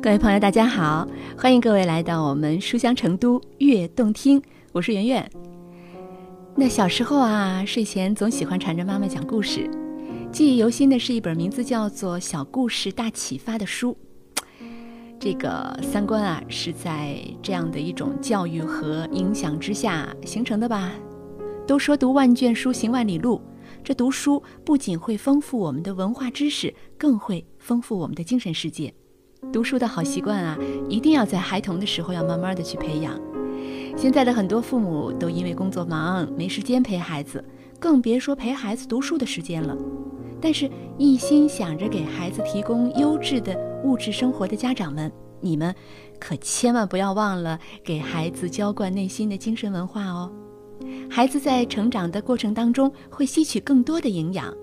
各位朋友，大家好，欢迎各位来到我们书香成都悦动听，我是圆圆。那小时候啊，睡前总喜欢缠着妈妈讲故事，记忆犹新的是一本名字叫做《小故事大启发》的书。这个三观啊，是在这样的一种教育和影响之下形成的吧？都说读万卷书，行万里路。这读书不仅会丰富我们的文化知识，更会丰富我们的精神世界。读书的好习惯啊，一定要在孩童的时候要慢慢的去培养。现在的很多父母都因为工作忙，没时间陪孩子，更别说陪孩子读书的时间了。但是，一心想着给孩子提供优质的物质生活的家长们，你们可千万不要忘了给孩子浇灌内心的精神文化哦。孩子在成长的过程当中会吸取更多的营养。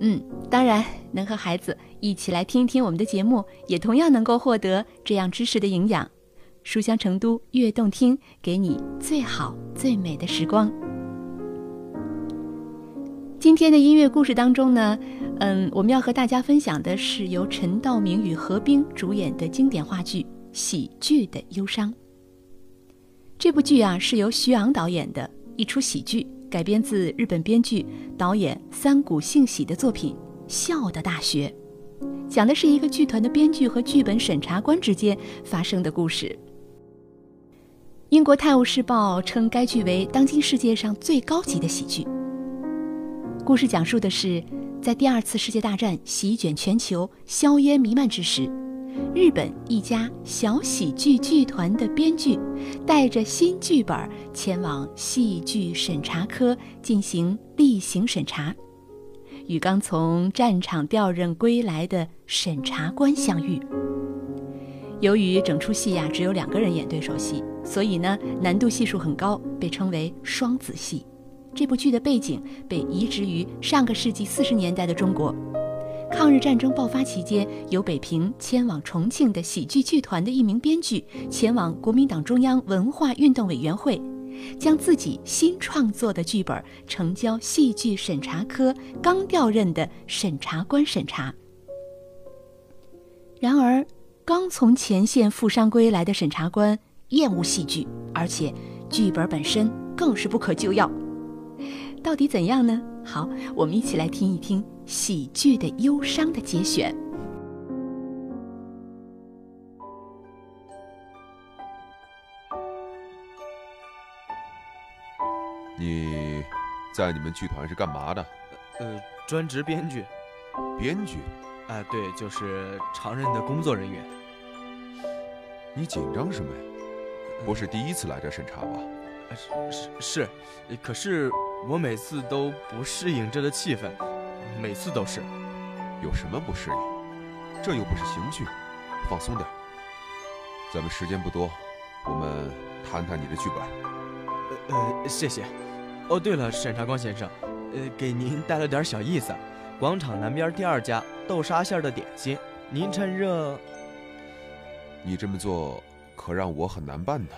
嗯，当然能和孩子一起来听一听我们的节目，也同样能够获得这样知识的营养。书香成都悦动听，给你最好最美的时光。今天的音乐故事当中呢，嗯，我们要和大家分享的是由陈道明与何冰主演的经典话剧《喜剧的忧伤》。这部剧啊，是由徐昂导演的一出喜剧。改编自日本编剧、导演三谷幸喜的作品《笑的大学》，讲的是一个剧团的编剧和剧本审查官之间发生的故事。英国《泰晤士报》称该剧为当今世界上最高级的喜剧。故事讲述的是，在第二次世界大战席卷全球、硝烟弥漫之时。日本一家小喜剧剧团的编剧，带着新剧本前往戏剧审查科进行例行审查，与刚从战场调任归来的审查官相遇。由于整出戏呀只有两个人演对手戏，所以呢难度系数很高，被称为双子戏。这部剧的背景被移植于上个世纪四十年代的中国。抗日战争爆发期间，由北平迁往重庆的喜剧剧团的一名编剧，前往国民党中央文化运动委员会，将自己新创作的剧本呈交戏剧审查科刚调任的审查官审查。然而，刚从前线负伤归来的审查官厌恶戏剧，而且剧本本身更是不可救药。到底怎样呢？好，我们一起来听一听。喜剧的忧伤的节选。你在你们剧团是干嘛的？呃，专职编剧。编剧？啊，对，就是常任的工作人员。你紧张什么呀？不是第一次来这审查吧？是是是，可是我每次都不适应这的气氛。每次都是，有什么不适应？这又不是刑具，放松点。咱们时间不多，我们谈谈你的剧本。呃，谢谢。哦，对了，审查官先生，呃，给您带了点小意思，广场南边第二家豆沙馅的点心，您趁热。你这么做可让我很难办的。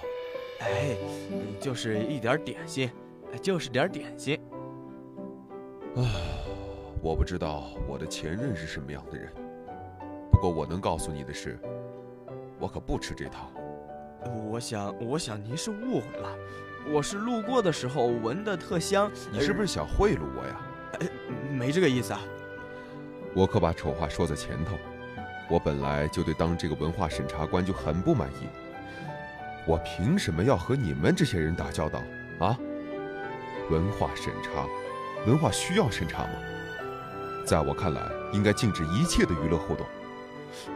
哎，就是一点点心，就是点点心。啊。我不知道我的前任是什么样的人，不过我能告诉你的是，我可不吃这套。我想，我想您是误会了，我是路过的时候闻的特香。你是不是想贿赂我呀？没这个意思啊。我可把丑话说在前头，我本来就对当这个文化审查官就很不满意，我凭什么要和你们这些人打交道啊？文化审查，文化需要审查吗？在我看来，应该禁止一切的娱乐活动。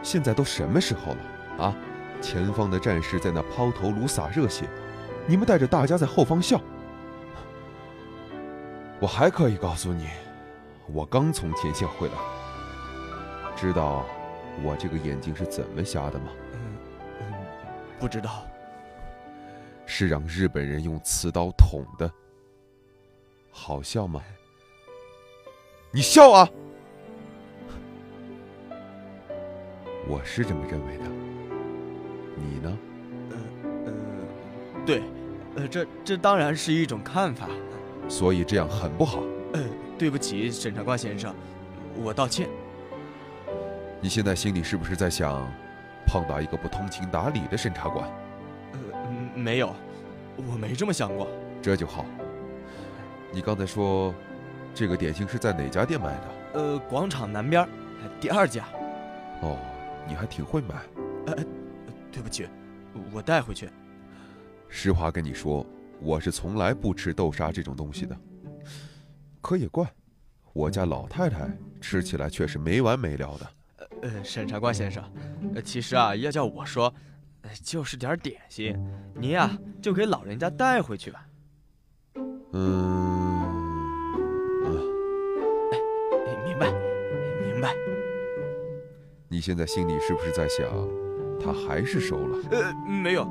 现在都什么时候了啊？前方的战士在那抛头颅洒热血，你们带着大家在后方笑。我还可以告诉你，我刚从前线回来，知道我这个眼睛是怎么瞎的吗？嗯，不知道。是让日本人用刺刀捅的。好笑吗？你笑啊！我是这么认为的，你呢？呃呃，对，呃，这这当然是一种看法。所以这样很不好。呃，对不起，审查官先生，我道歉。你现在心里是不是在想，碰到一个不通情达理的审查官。呃，没有，我没这么想过。这就好。你刚才说，这个点心是在哪家店买的？呃，广场南边，第二家。哦，你还挺会买。呃，对不起，我带回去。实话跟你说，我是从来不吃豆沙这种东西的。可也怪，我家老太太吃起来却是没完没了的。呃，审查官先生，其实啊，要叫我说，就是点点心，您呀就给老人家带回去吧。嗯，明白。你现在心里是不是在想，他还是收了？呃，没有，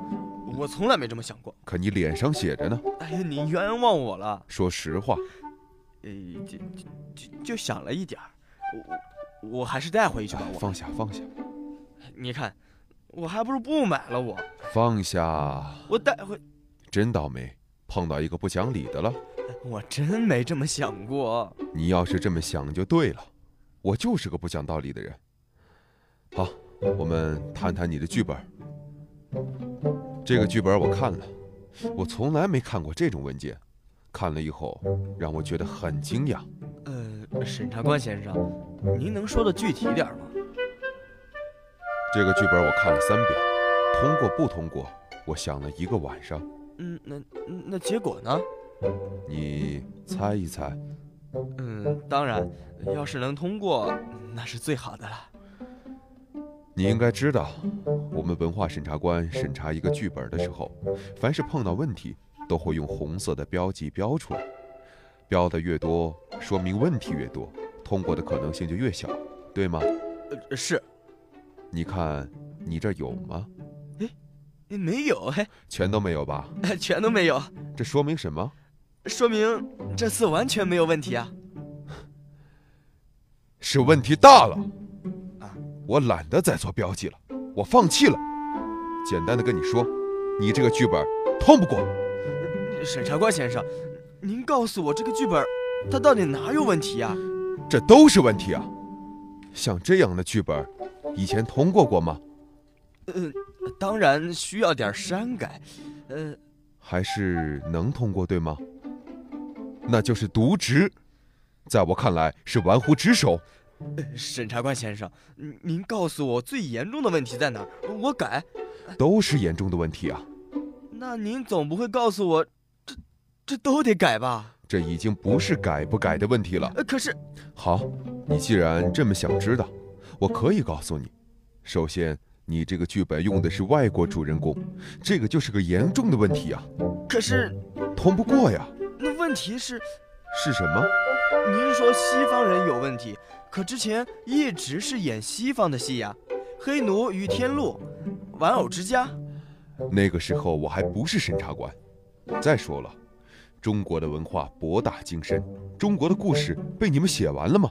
我从来没这么想过。可你脸上写着呢。哎呀，你冤枉我了。说实话。呃，就就就想了一点儿，我我还是带回去吧。我放下，放下。你看，我还不如不买了。我放下。我带回。真倒霉，碰到一个不讲理的了。我真没这么想过。你要是这么想就对了，我就是个不讲道理的人。好，我们谈谈你的剧本。这个剧本我看了，我从来没看过这种文件。看了以后，让我觉得很惊讶。呃，审查官先生，您能说的具体点吗？这个剧本我看了三遍，通过不通过，我想了一个晚上。嗯，那那结果呢？你猜一猜。嗯，当然，要是能通过，那是最好的了。你应该知道，我们文化审查官审查一个剧本的时候，凡是碰到问题。都会用红色的标记标出来，标的越多，说明问题越多，通过的可能性就越小，对吗？呃，是。你看，你这有吗？哎，没有，嘿，全都没有吧？全都没有。这说明什么？说明这次完全没有问题啊。是问题大了。啊，我懒得再做标记了，我放弃了。简单的跟你说，你这个剧本通不过。审查官先生，您告诉我这个剧本，它到底哪有问题啊？这都是问题啊！像这样的剧本，以前通过过吗？呃，当然需要点删改，呃，还是能通过对吗？那就是渎职，在我看来是玩忽职守。审查官先生，您告诉我最严重的问题在哪儿，我改。都是严重的问题啊！那您总不会告诉我？这都得改吧？这已经不是改不改的问题了。可是，好，你既然这么想知道，我可以告诉你。首先，你这个剧本用的是外国主人公，这个就是个严重的问题啊。可是，通不过呀。那问题是，是什么？您说西方人有问题，可之前一直是演西方的戏呀，《黑奴与天路》《玩偶之家》。那个时候我还不是审查官。再说了。中国的文化博大精深，中国的故事被你们写完了吗？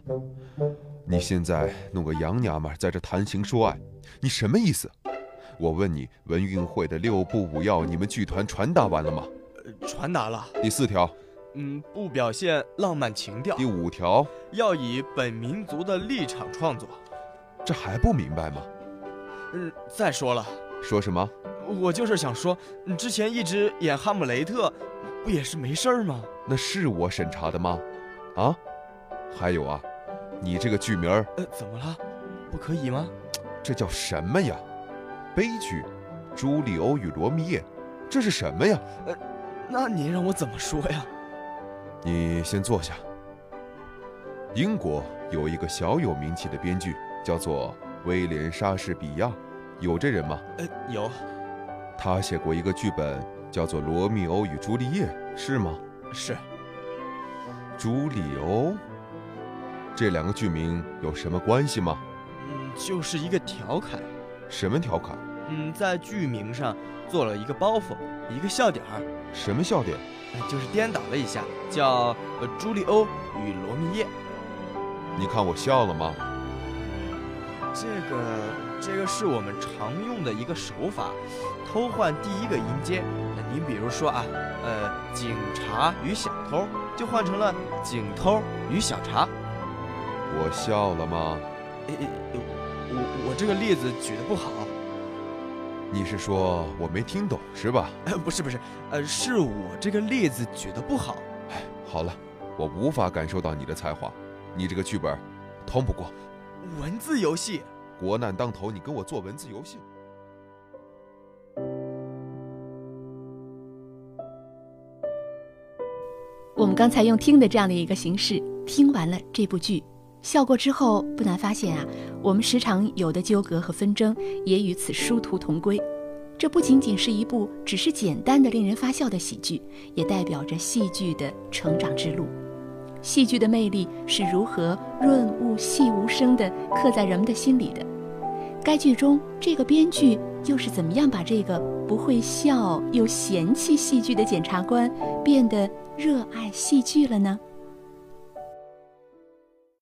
你现在弄个洋娘们在这谈情说爱，你什么意思？我问你，文运会的六部五要你们剧团传达完了吗？传达了。第四条，嗯，不表现浪漫情调。第五条，要以本民族的立场创作。这还不明白吗？嗯，再说了。说什么？我就是想说，你之前一直演哈姆雷特。不也是没事儿吗？那是我审查的吗？啊，还有啊，你这个剧名儿，呃，怎么了？不可以吗？这叫什么呀？悲剧，《朱利欧与罗密叶》，这是什么呀？呃，那您让我怎么说呀？你先坐下。英国有一个小有名气的编剧，叫做威廉·莎士比亚，有这人吗？呃，有。他写过一个剧本。叫做《罗密欧与朱丽叶》是吗？是。朱利欧，这两个剧名有什么关系吗？嗯，就是一个调侃。什么调侃？嗯，在剧名上做了一个包袱，一个笑点儿。什么笑点？就是颠倒了一下，叫《朱利欧与罗密叶》。你看我笑了吗？这个，这个是我们常用的一个手法，偷换第一个音阶。你比如说啊，呃，警察与小偷就换成了警偷与小茶。我笑了吗？我我这个例子举的不好。你是说我没听懂是吧？呃，不是不是，呃，是我这个例子举得不好。哎，好了，我无法感受到你的才华，你这个剧本通不过。文字游戏，国难当头，你跟我做文字游戏？我们刚才用听的这样的一个形式听完了这部剧，笑过之后，不难发现啊，我们时常有的纠葛和纷争也与此殊途同归。这不仅仅是一部只是简单的令人发笑的喜剧，也代表着戏剧的成长之路。戏剧的魅力是如何润物细无声地刻在人们的心里的？该剧中这个编剧又是怎么样把这个不会笑又嫌弃戏剧的检察官变得热爱戏剧了呢？